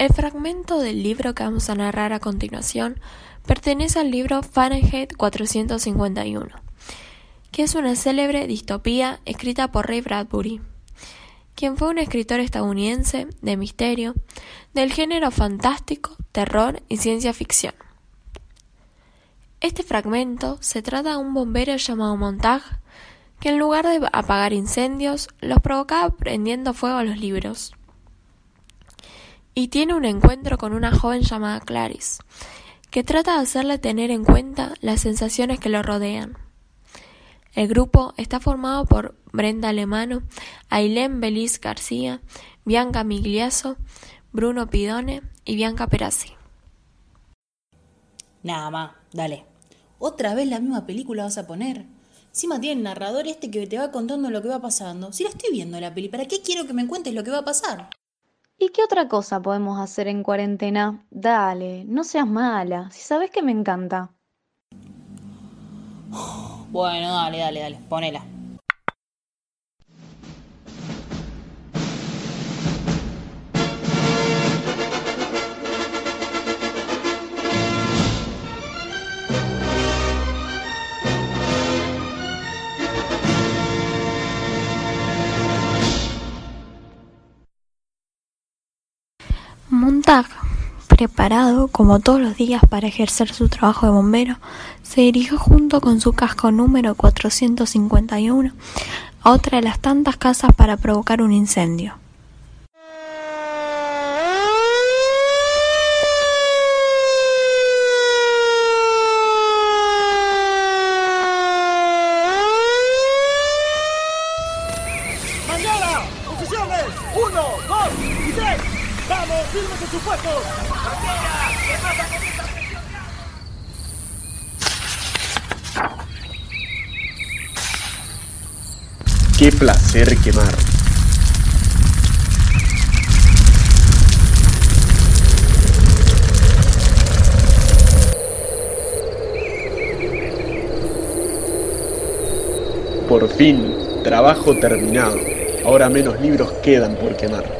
El fragmento del libro que vamos a narrar a continuación pertenece al libro Fahrenheit 451, que es una célebre distopía escrita por Ray Bradbury, quien fue un escritor estadounidense de misterio del género fantástico, terror y ciencia ficción. Este fragmento se trata de un bombero llamado Montag que en lugar de apagar incendios los provocaba prendiendo fuego a los libros y tiene un encuentro con una joven llamada Clarice, que trata de hacerle tener en cuenta las sensaciones que lo rodean. El grupo está formado por Brenda Alemano, Ailén Belis García, Bianca Migliaso, Bruno Pidone y Bianca Perazzi. Nada más, dale. ¿Otra vez la misma película vas a poner? Encima tiene el narrador este que te va contando lo que va pasando. Si la estoy viendo la peli, ¿para qué quiero que me cuentes lo que va a pasar? ¿Y qué otra cosa podemos hacer en cuarentena? Dale, no seas mala, si sabes que me encanta. Bueno, dale, dale, dale, ponela. Preparado como todos los días para ejercer su trabajo de bombero, se dirigió junto con su casco número 451 a otra de las tantas casas para provocar un incendio. ¡Mañana! ¡Posiciones! ¡Uno, dos y tres! ¡Vamos, firmes en sus puestos! Qué placer quemar. Por fin, trabajo terminado. Ahora menos libros quedan por quemar.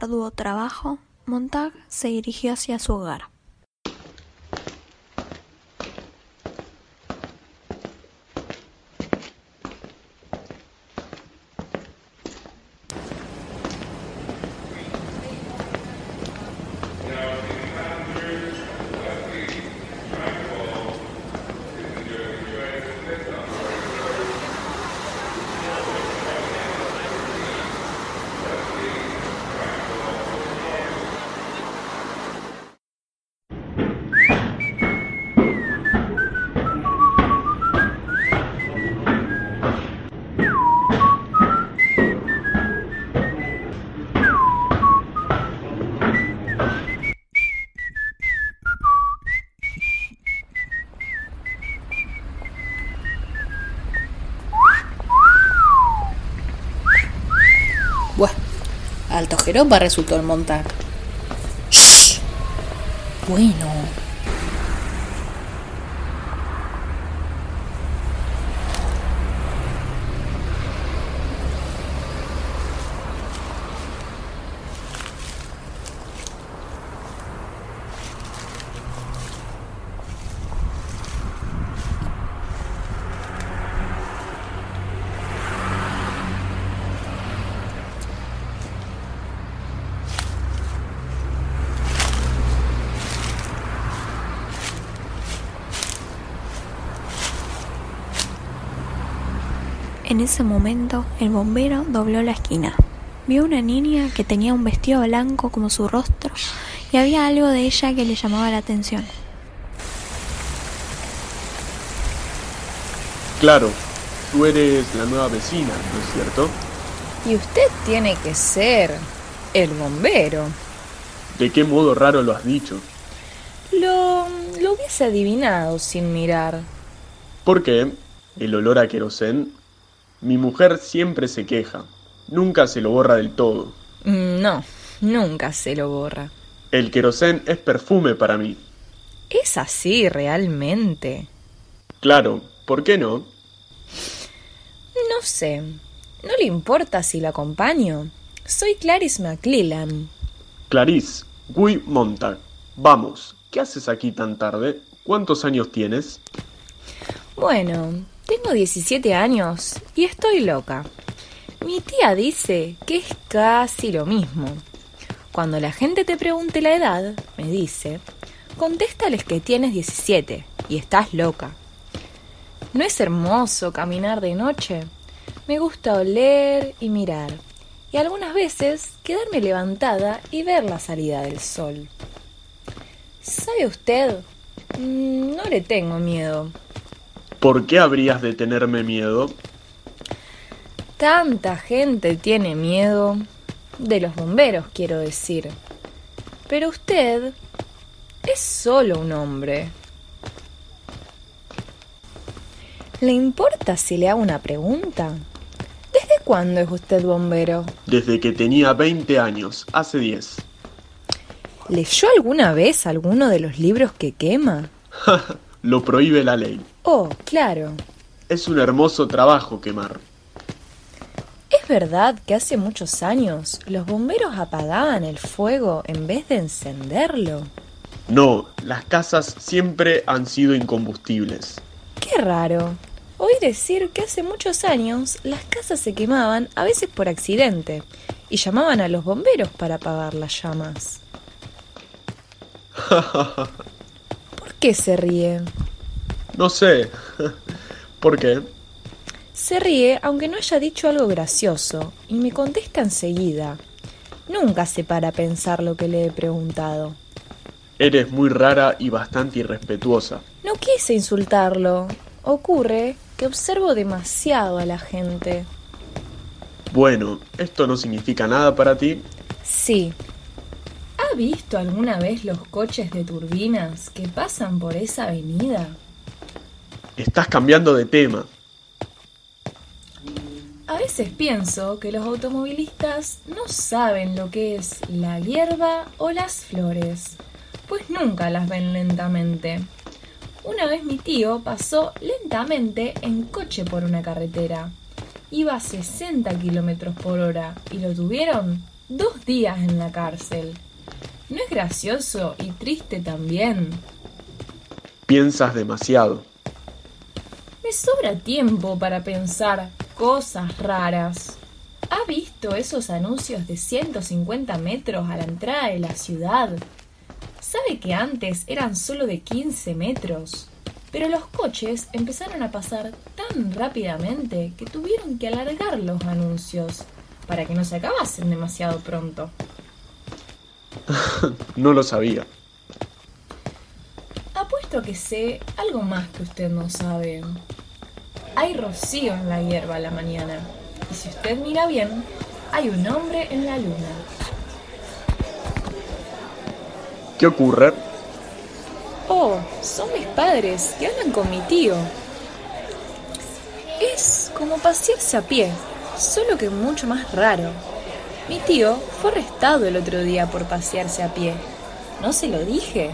Arduo trabajo, Montag se dirigió hacia su hogar. Buah, alto jeropa resultó el montar. Shh. Bueno. En ese momento, el bombero dobló la esquina. Vio una niña que tenía un vestido blanco como su rostro y había algo de ella que le llamaba la atención. Claro, tú eres la nueva vecina, ¿no es cierto? Y usted tiene que ser el bombero. ¿De qué modo raro lo has dicho? Lo, lo hubiese adivinado sin mirar. ¿Por qué? El olor a querosén. Mi mujer siempre se queja. Nunca se lo borra del todo. Mm, No, nunca se lo borra. El querosén es perfume para mí. ¿Es así realmente? Claro, ¿por qué no? No sé. ¿No le importa si la acompaño? Soy Clarice McClellan. Clarice, Guy Montag. Vamos, ¿qué haces aquí tan tarde? ¿Cuántos años tienes? Bueno, tengo 17 años y estoy loca. Mi tía dice que es casi lo mismo. Cuando la gente te pregunte la edad, me dice, contéstales que tienes 17 y estás loca. ¿No es hermoso caminar de noche? Me gusta oler y mirar, y algunas veces quedarme levantada y ver la salida del sol. ¿Sabe usted? Mm, No le tengo miedo. ¿Por qué habrías de tenerme miedo? Tanta gente tiene miedo de los bomberos, quiero decir. Pero usted es solo un hombre. ¿Le importa si le hago una pregunta? ¿Desde cuándo es usted bombero? Desde que tenía 20 años, hace 10. ¿Leyó alguna vez alguno de los libros que quema? Lo prohíbe la ley. Oh, claro. Es un hermoso trabajo quemar. ¿Es verdad que hace muchos años los bomberos apagaban el fuego en vez de encenderlo? No, las casas siempre han sido incombustibles. Qué raro. Oí decir que hace muchos años las casas se quemaban a veces por accidente y llamaban a los bomberos para apagar las llamas. ¿Por qué se ríe? No sé. ¿Por qué? Se ríe aunque no haya dicho algo gracioso y me contesta enseguida. Nunca se para a pensar lo que le he preguntado. Eres muy rara y bastante irrespetuosa. No quise insultarlo. Ocurre que observo demasiado a la gente. Bueno, ¿esto no significa nada para ti? Sí. ¿Ha visto alguna vez los coches de turbinas que pasan por esa avenida? Estás cambiando de tema. A veces pienso que los automovilistas no saben lo que es la hierba o las flores, pues nunca las ven lentamente. Una vez mi tío pasó lentamente en coche por una carretera. Iba a 60 kilómetros por hora y lo tuvieron dos días en la cárcel. ¿No es gracioso y triste también? Piensas demasiado. Sobra tiempo para pensar cosas raras. ¿Ha visto esos anuncios de 150 metros a la entrada de la ciudad? ¿Sabe que antes eran solo de 15 metros? Pero los coches empezaron a pasar tan rápidamente que tuvieron que alargar los anuncios para que no se acabasen demasiado pronto. No lo sabía. Apuesto que sé algo más que usted no sabe. Hay rocío en la hierba a la mañana. Y si usted mira bien, hay un hombre en la luna. ¿Qué ocurre? Oh, son mis padres que hablan con mi tío. Es como pasearse a pie, solo que mucho más raro. Mi tío fue arrestado el otro día por pasearse a pie. ¿No se lo dije?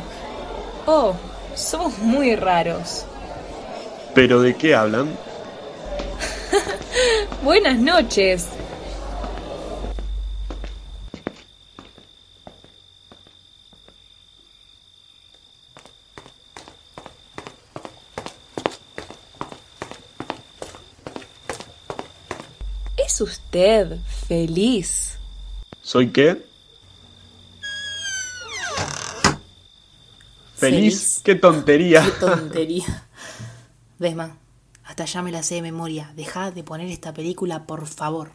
Oh, somos muy raros. ¿Pero de qué hablan? Buenas noches. ¿Es usted feliz? ¿Soy qué? ¿Feliz? Feliz. ¡Qué tontería! Qué tontería. Desma, Hasta ya me la sé de memoria. Deja de poner esta película, por favor.